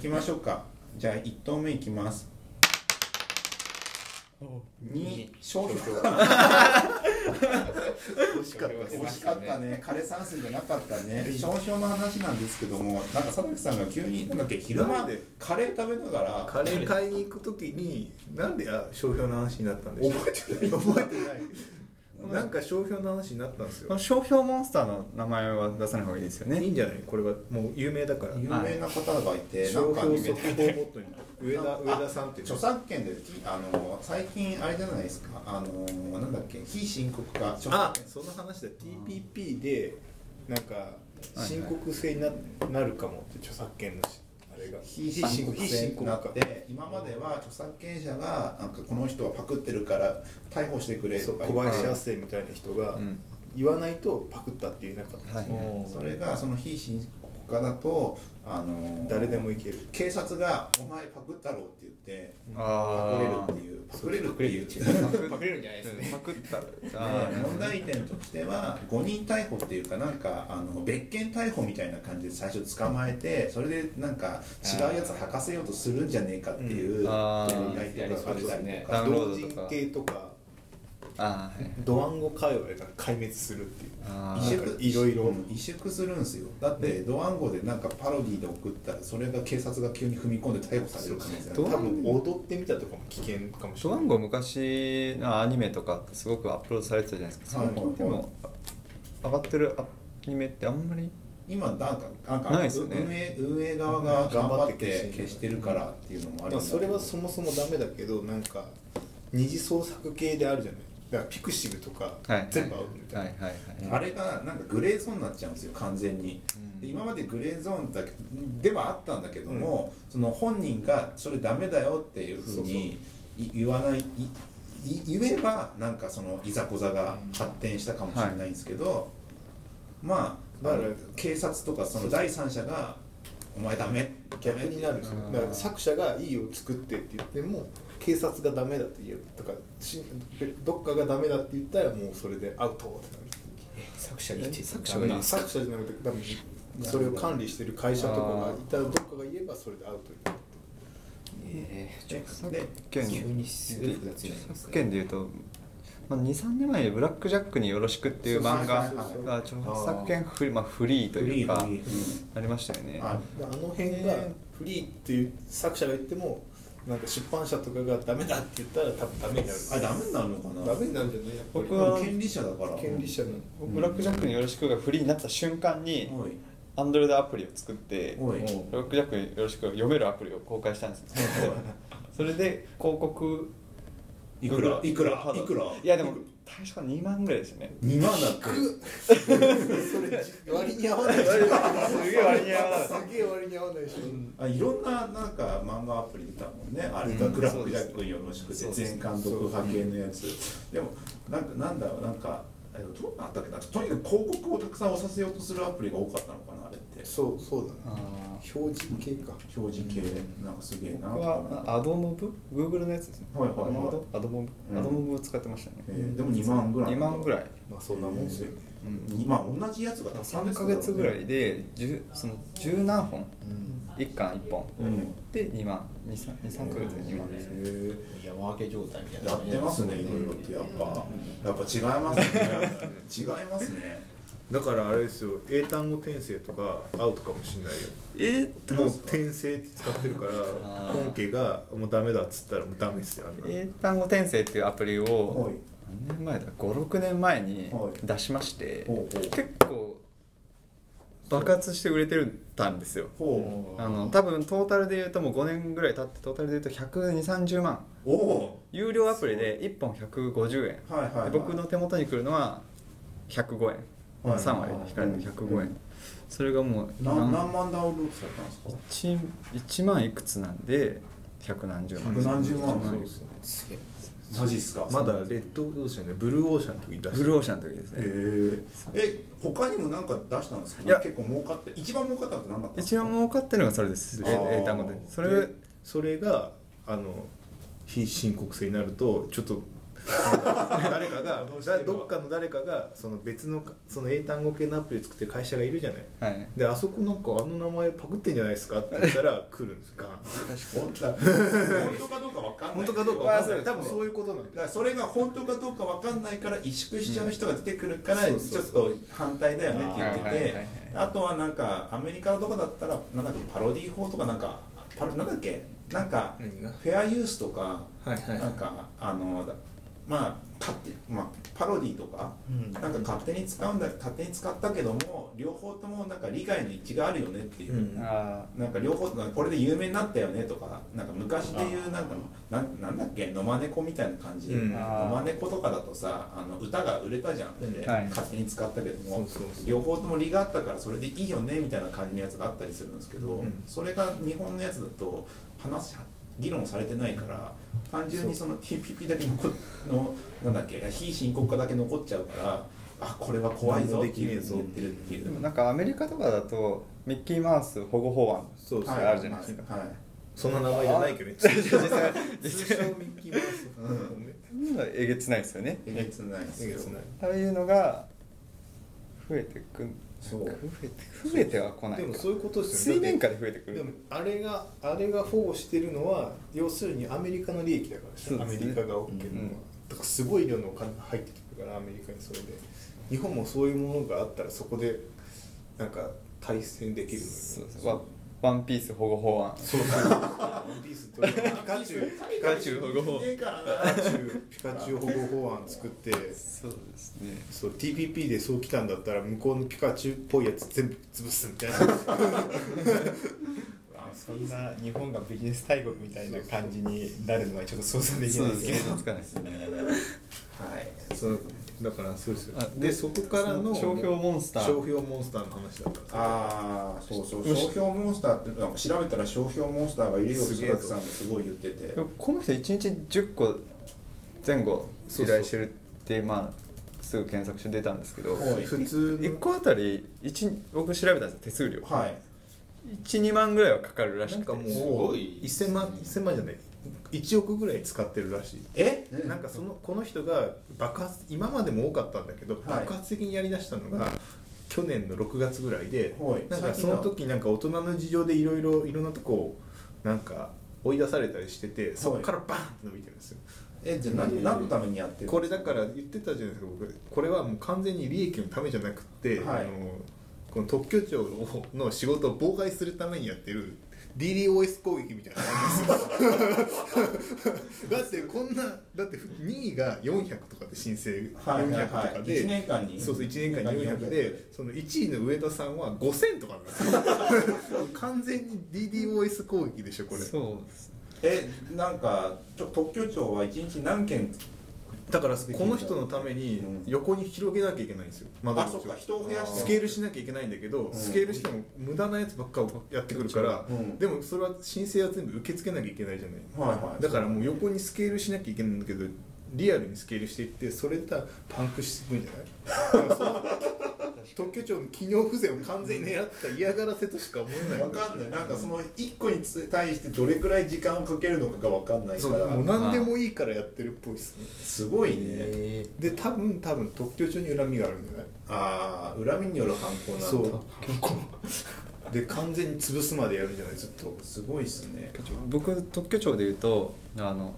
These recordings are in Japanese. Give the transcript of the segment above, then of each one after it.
行きましょうか。じゃあ1投目いきます。2商標惜しかった。惜しかったね。枯山水じゃなかったね。商標の話なんですけどもなんか佐々木さんが急になんだっけ昼間で？カレー食べながらカレー買いに行くときになんであ商標の話になったんでしょう覚えてない。覚えてないなんか商標の話になったんですよ。この商標モンスターの名前は出さない方がいいですよね。いいんじゃない？これはもう有名だから。有名な方がいてな商んか標速報ボットに上田上田さんっていう。著作権であの最近あれじゃないですか？あのなんだっけ？非申告化。著あ作権その話だ TPP でなんか申告制にな,、なるかもって著作権の非申告なっかて。今までは著作権者がなんかこの人はパクってるから逮捕してくれとか小林亜生みたいな人がうん。言わないとパクったって言えなかったんですよ、はい。それがその非申告化だとあの誰でもいける。警察が「お前パクったろ」って言ってパあクれるっていう。パクれるっていうパクれるんじゃないですね。パクったら。問題点としては誤認逮捕っていうかなんかあの別件逮捕みたいな感じで最初捕まえてそれでなんか違うやつ吐かせようとするんじゃねえかっていう問題点があったりとか。同人系とかあーはい。ドワンゴ界隈が壊滅するっていう。萎縮いろいろうん。萎縮するんですよ。だってドワンゴでなんかパロディで送ったらそれが警察が急に踏み込んで逮捕される可能性多分踊ってみたとかも危険かもしれない。ドワンゴ昔のアニメとかってすごくアップロードされてたじゃないですか。はい。最近でも上がってるアニメってあんまり今なんかなんかね。運営運営側が頑張って消してるからっていうのもあるそれはそもそもダメだけどなんか二次創作系であるじゃないだからピクシブとかはい全部合うみたいな、はいはいはい。あれがなんかグレーゾーンになっちゃうんですよ完全に、で今までグレーゾーンだけではあったんだけども、その本人がそれダメだよっていうふうにい言わないいい言えばなんかそのいざこざが発展したかもしれないんですけど、まあだから警察とかその第三者が「お前ダメ」逆になるんですよだから作者が「いいよ作って」って言っても警察がダメだって言うとかしどっかがダメだって言ったらもうそれでアウトってなる作者に言って。作者が作者じゃなくて多分それを管理してる会社とかがいたらどっかが言えばそれでアウトになるえででえ急に複雑になります作権でいうと、まあ、23年前に「ブラック・ジャックによろしく」って。いう漫画が著作権フリ,、まあ、フリーというかありましたよねあの辺がフリーって。いう作者が言って。もなんか出版社とかがダメだって言ったら多分ダメになる。あれダメになるのかな？ダメになるんじゃない？やっぱり。僕は権利者だから。権利者の。ブラック・ジャックによろしくがフリーになった瞬間にアンドロイドアプリを作ってブラック・ジャックによろしくが読めるアプリを公開したんですよ。それで広告いくら？いくら？いくら？いやでも最初から2万ぐらいですよね。2万だってそれ割に合わないでしょすげえ割に合わない。すげえ割に合わないでしょ。あいろんななんか漫画アプリ出たもんね。あれがうんグラックジャックよろしくて全監督派遣のやつ。でもなんかなんだろうなんかえどうなったっけな。とにかく広告をたくさん押させようとするアプリが多かったのかなってそうそうだね。あ表示系か。表示系。なんかすげえな。僕はアドモブ Google のやつですね。はいはいはい。アドモブアドモブを使ってましたね。えーでも2万ぐらい。2万ぐらい。まあそんなもんですよ。ねにまあ同じやつがたくさん出3てたか月ぐらいで10その十何本。1巻1本。うん。で2万。23か月で2万です。ねへ山分け状態みたいーな。やってますねいろいろってやっぱ。やっぱ違いますね。違いますねだからあれですよ英単語転生とかアウトかもしれないよ。えー、もう転生って使ってるから本家がもうダメだっつったらもうダメですよ英単語転生っていうアプリをはい。何年前だ？56年前にはい。出しまして結構爆発して売れてたんですよ。あの多分トータルで言うともう5年ぐらい経ってトータルで言うと12030万。有料アプリで1本150円。はいはい、はい、で僕の手元に来るのは105円、はい3割引かれるの105円、それがもうな何何万ダウンロードされたんですか？1, 1万いくつなんで百何十万。百何十万。1そうですすげえマジっすか？まだレッドオーシャンねブルーオーシャンの時に出してブルーオーシャンの時ですへねええ他にも何か出したんですか？いや。結構儲かって一番儲かったのって何だったんです一か番儲かってるのがそれです。あー。英単語で。それでそれがあの非申告制になるとちょっと誰かがだどっかの誰かがその別のその英単語系のアプリ作ってる会社がいるじゃない。はい。であそこなんかあの名前パクってんじゃないですかって言ったら来るんです。か本当だ。本当かどうかわかんない。本当かどうかわかんない。まあ多分そういうことなんだだからそれが本当かどうかわかんないから萎縮しちゃう人が出てくるからうん。ちょっと反対だよねって言ってて。あとはなんかアメリカとかだったらなんだっけパロディー法とかなんかパロなんだっけ？なんかフェアユースとかはいはい。なんかあのだまあ勝手まあパロディとかうん。なんか勝手に使うんだ勝手に使ったけども両方ともなんか利害の一致があるよねっていう、うん。あなんか両方これで有名になったよねとかなんか昔でいうなんかなんなんだっけ野間猫みたいな感じ。で、うん。野間猫とかだとさあの歌が売れたじゃん、うんで。はい。勝手に使ったけども。そうそうそう。両方とも利があったからそれでいいよねみたいな感じのやつがあったりするんですけど、うん。それが日本のやつだと話議論されてないから単純にその TPP だけ残っのなんだっけ非申告化だけ残っちゃうからあこれは怖いぞって言ってるっていう。でもなんかアメリカとかだとミッキーマウス保護法案そうそうはい。あるじゃないですか。はい。そんな名前じゃないけどね。実際ミッキーマウスうんえげつないですよねえげつないですよえげつないああいうのが増えてくんそう。増えて増えては来ないか。でもそういうことですよね。水面下で増えてくる。でもあれがあれが保護してるのは要するにアメリカの利益だからそうですね。アメリカが OK なのは、うん。だからすごい量のお金が入ってくるからアメリカにそれで。日本もそういうものがあったらそこでなんか対戦できるのよそうそうワワンピース保護法案。そうそう。ワンピースとピカチュウ。ピカチュウ。保護法ねえからなピカチュウ。ピカチュウ保護法案作って。そうですね。そう TPP でそう来たんだったら向こうのピカチュウっぽいやつ全部潰すみたいな。そんな日本がビジネス大国みたいな感じになるのはちょっと想像できないですけど。想像つかないですね。はい。そうだからそうですよ。あでそこからの商標モンスター。商標モンスターの話だった。んですよああそうそう。商標モンスターってなんか調べたら商標モンスターがいるよってさんがすごい言ってて。この人1日10個前後依頼してるってまあすぐ検索して出たんですけどはい。普通の。1個あたり一僕調べたんですよ手数料。はい。12万ぐらいはかかるらしくて。なんかもうすごい。1000万1000万じゃない1億ぐらい使ってるらしい。え？なんかそのこの人が爆発今までも多かったんだけど、はい。爆発的にやりだしたのが去年の6月ぐらいで、はい。なんかその時なんか大人の事情でいろいろいろんなとこをなんか追い出されたりしててそこからバーンって伸びてるんですよ。えじゃあ何何のためにやってるこれだから言ってたじゃないですか僕。これはもう完全に利益のためじゃなくて、はい。あのこの特許庁の仕事を妨害するためにやってる DDoS 攻撃みたいな感じですよ。だってこんなだって2位が400とかで申請はいはい400とはいかで、1年間に。そうそう1年間に400でその1位の上田さんは5000とかなんですよ。完全に DDoS 攻撃でしょこれ。そうですえなんかちょ特許庁は一日何件だからこの人のためにうん。横に広げなきゃいけないんですよ。窓口を。人を増やして。スケールしなきゃいけないんだけど、ん。スケールしても無駄なやつばっかをやってくるから、うん。でもそれは申請は全部受け付けなきゃいけないじゃない、はいはい。だからもう横にスケールしなきゃいけないんだけどリアルにスケールしていってそれだパンクしていくんじゃない？特許庁の機能不全を完全に狙った嫌がらせとしか思えない。わかんない。なんかその1個に対してどれくらい時間をかけるのかがわかんないから。もう何でもいいからやってるっぽいですね。すごいね。えで多分多分特許庁に恨みがあるんじゃない？ああ恨みによる犯行なんだ。そうで完全に潰すまでやるんじゃないずっと。すごいっすね。僕特許庁でいうとあの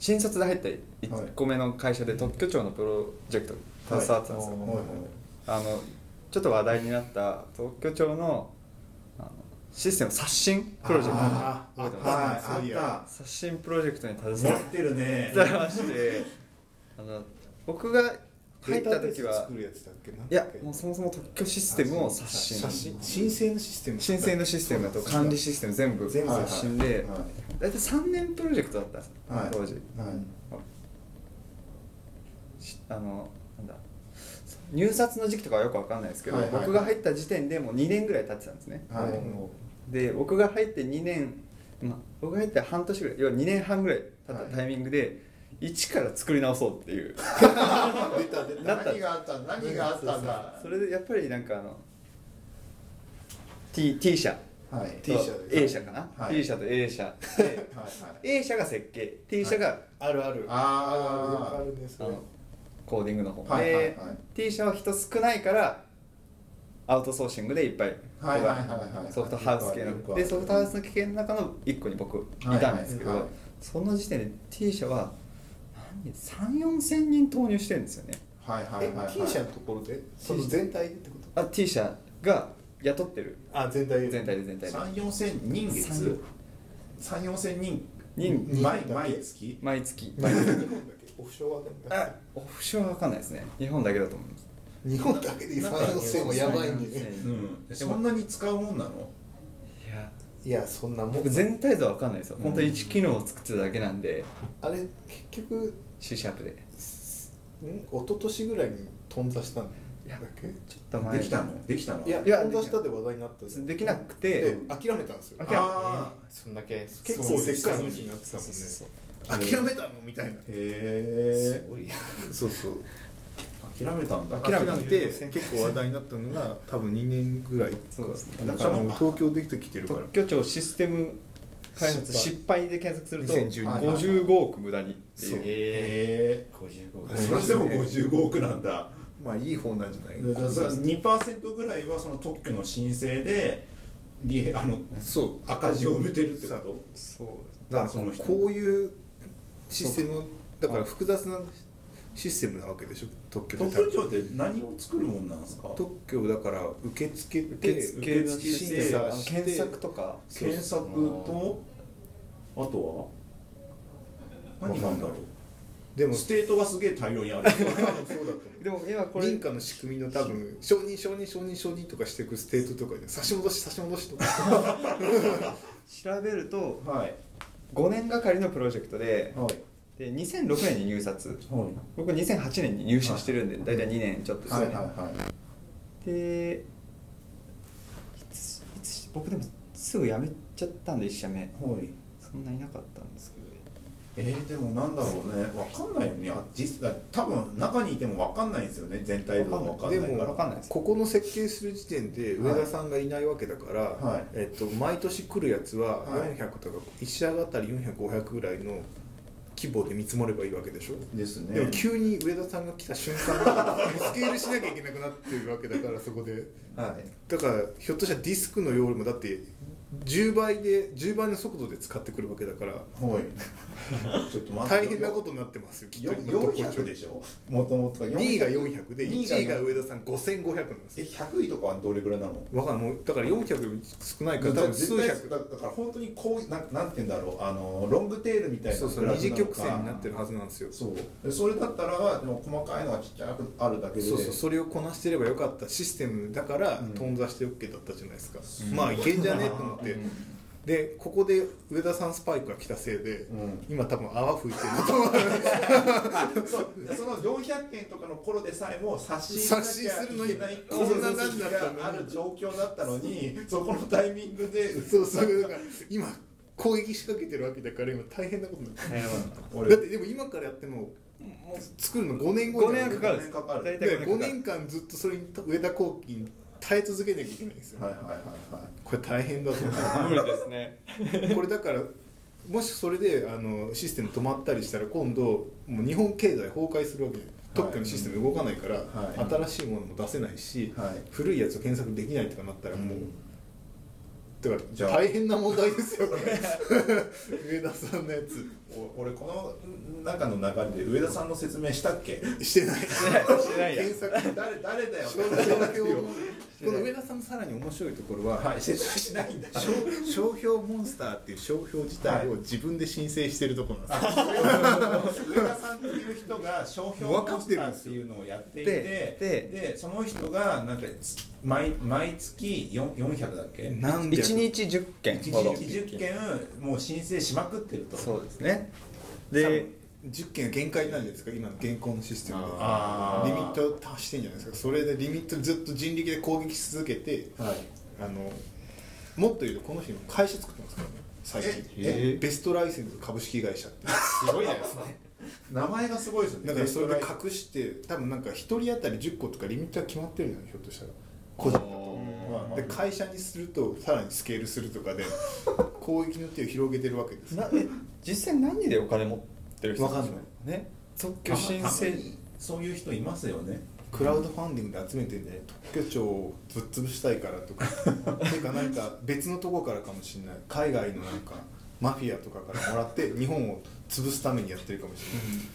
新卒で入った1個目の会社で特許庁のプロジェクト携わってたんですよ、はい。はいあのちょっと話題になった特許庁のあのシステム刷新プロジェクト。あーあったはいそういやあっ刷新プロジェクトにた携わ持ってるね。ましてあの僕が入った時は作るやつだっけ？いやもうそもそも特許システムを刷新。申請のシステム。申請のシステムと管理システム全部全部刷新ではい大体3年プロジェクトだったんですはい。当時。はい。しあのなんだ入札の時期とかはよくわかんないですけど、はいはいはい。僕が入った時点でもう2年ぐらい経ってたんですね、はい。で僕が入って2年、まあ、僕が入って半年ぐらい要は2年半ぐらい経ったタイミングで、一から作り直そうっていう。出た出なった。何があった？何があったんだ？それでやっぱりなんかあの T, T 社。はい。T 社で A 社かな、はい。B 社と A 社。はいはい。A 社が設計。T 社があるある。あー。あるあるねそれあのコーディングの方、はいはいはい。で T 社は人少ないからアウトソーシングでいっぱいはいはいはいはい。ソフトハウス系の。でソフトハウスの系の中の1個に僕いたんですけど、はいはいはいその時点で T 社は34千人投入してるんですよね。はいはいはいはい。え T 社のところで？その全体でってこと？あ T 社が雇ってる。あ全体で？全体で全体で。三四千人月？三四千人。人。毎毎月？毎月。日本だ。けオフショアでもあオフショアは分かんないですね。日本だけだと思います。日本だけで3 4千はやばいんでうん。そんなに使うもんなの？いや。いやそんなもん。僕全体図は分かんないですよ、うん本当に1機能を作ってただけなんで。あれ結局 C シャープで。ん？一昨年ぐらいに頓挫したんだいやっけちょっと前できたの？できたの？いやいや頓挫したで話題になったんですよできなくでて諦めたんですよ。ああそんだけ結構でっかいニュースになってたもんね諦めたの？みたいな。ーへえ。ごい。そうそう。諦めたんだ。諦めて結構話題になったのが多分2年ぐらいそうですね。だからもう東京できてきてるから。特許庁システム開発失失敗で検索すると2012年。55億無駄にっていう。へえ。55それでも55億なんだ。まあいい方なんじゃないだからそれ2%ぐらいはその特許の申請で利あのそう。赤字を埋めてるってこと？そう。だからその人こういうシステムだから複雑なシステムなわけでしょ特許って特許庁って何を作るもんなんですか？特許だから受け付けて受付付審して査して検索とか。検索とあとは？何なんだろでもう state がすげえ大量にある。でも今これ認可の仕組みの多分承認承認承認承認とかしていく state とかで差し戻し差し戻しとか。調べるとはい5年がかりのプロジェクトではい。で2006年に入札。はい。僕2008年に入社してるんで大体2年ちょっとですはいよね、はいはいでいついつ僕でもすぐ辞めちゃったんで1社目。はい。そんないなかったんですけどえー、でもなんだろうね。わかんないよね。あ実際多分中にいてもわかんないんですよね。全体像が。わかんでないから。ここの設計する時点で上田さんがいないわけだから、はい。えっと、毎年来るやつははい。400とか1社あたり400500ぐらいの規模で見積もればいいわけでしょ？ですね。でも急に上田さんが来た瞬間スケールしなきゃいけなくなってるわけだからそこで。はい。だからひょっとしたらディスクの容量もだって10倍で10倍の速度で使ってくるわけだからはい。ちょっと大変なことになってますよきっと。よ400でしょ？もともと2位が400で2 1位が上田さん5500なんですえよ100位とかはどれぐらいなの？わかんない。だから400より少ないから多分数百。だだから本当にこうなんなんて言うんだろう。あのロングテールみたいなそうそう二次曲線になってるはずなんですよ。そう。でそれだったらでも細かいのがちっちゃくあるだけで。そうそう。それをこなしてればよかったシステムだからうん。頓挫して OK だったじゃないですか、うん。まあいけんじゃね？と思って、うんでここで上田さんスパイクが来たせいで、うん。今多分泡吹いてるなと思う。そその400件とかの頃でさえも刷新刷新するのにいけないこんななんだったのにがある状況だったのにそこのタイミングで。そうそうだから今攻撃仕掛けてるわけだから今大変なことになって大変なこるだってでも今からやってももう作るの5年後5年はかかる。5年かかる。大体で5 5年かかる年間ずっとそれに上田後期に耐え続けなきゃいけないんですよ、はいはいはいはい。これ大変だと思う。無理ですね。これだからもしそれであのシステム止まったりしたら今度もう日本経済崩壊するわけ特許のシステム動かないから、はい。新しいものも出せないし、はい。古いやつを検索できないとかなったらもう、だじゃあ。から大変な問題ですよ。こ れ上田さんのやつ。お俺この中の流れで上田さんの説明したっけ？してない。してない。や 検索。誰誰だよ？商標のこの上田さんのさらに面白いところは、はい。説明しないんだ。商商標モンスターっていう商標自体を自分で申請してるところなんです。よ、上田さんっていう人が商標モンスターっていうのをやっていてででその人がなんか毎毎月4 400だっけ？何百。1日10件。1日ほど10件もう申請しまくってると。そうですねでで10件が限界なんじゃないですか？今の現行のシステムで。リミットを達してんじゃないですか？それでリミットずっと人力で攻撃し続けてはい。あのもっと言うとこの人今会社作ってますからね最近。え？ベストライセンス株式会社って。すごいですね。名前がすごいですよねだからそれで隠して多分なんか1人当たり10個とかリミットが決まってるんじゃないひょっとしたら。個人。だとはいで会社にするとさらにスケールするとかで 攻撃の手を広げてるわけですなえ実際何でお金持ってる人わかんない。ね。特許申請。そういう人いますよね。クラウドファンディングで集めてんで特許庁をぶっ潰したいからとか。てかなんか別のとこからかもしれない。海外のなんかマフィアとかからもらって日本を潰すためにやってるかもしれない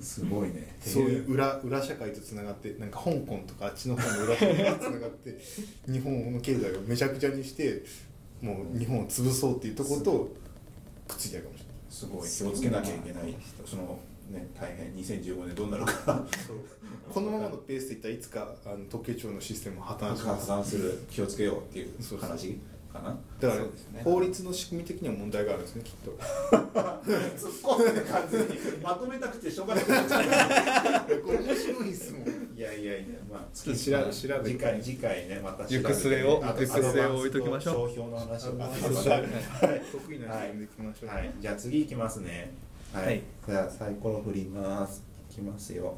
すごいね。そういう裏裏社会とつながってなんか香港とかあっちの方の裏社会とつながって 日本の経済をめちゃくちゃにしてもう日本を潰そうっていうところとくっついてるかもしれない。すごい。気をつけなきゃいけない。そのね大変。2015年どうなるか。このままのペースでいったらいつかあの特許庁のシステム破綻します発散する。気をつけようっていうそうそう。話かな？だから、ね法律の仕組み的には問題があるんですねきっと 突っ込んで完全にまとめたくてしょうがなくなっちゃうこれ面白いっすもんいやいやいやまあちょっと調べ調べて次回次回ねまた調べて行く末を行く末を置いときましょう商標の話をまた得意な視点でいきましょう、はい、じゃあ次行きますね。はい。はいじゃあサイコロ振ります。いきますよ。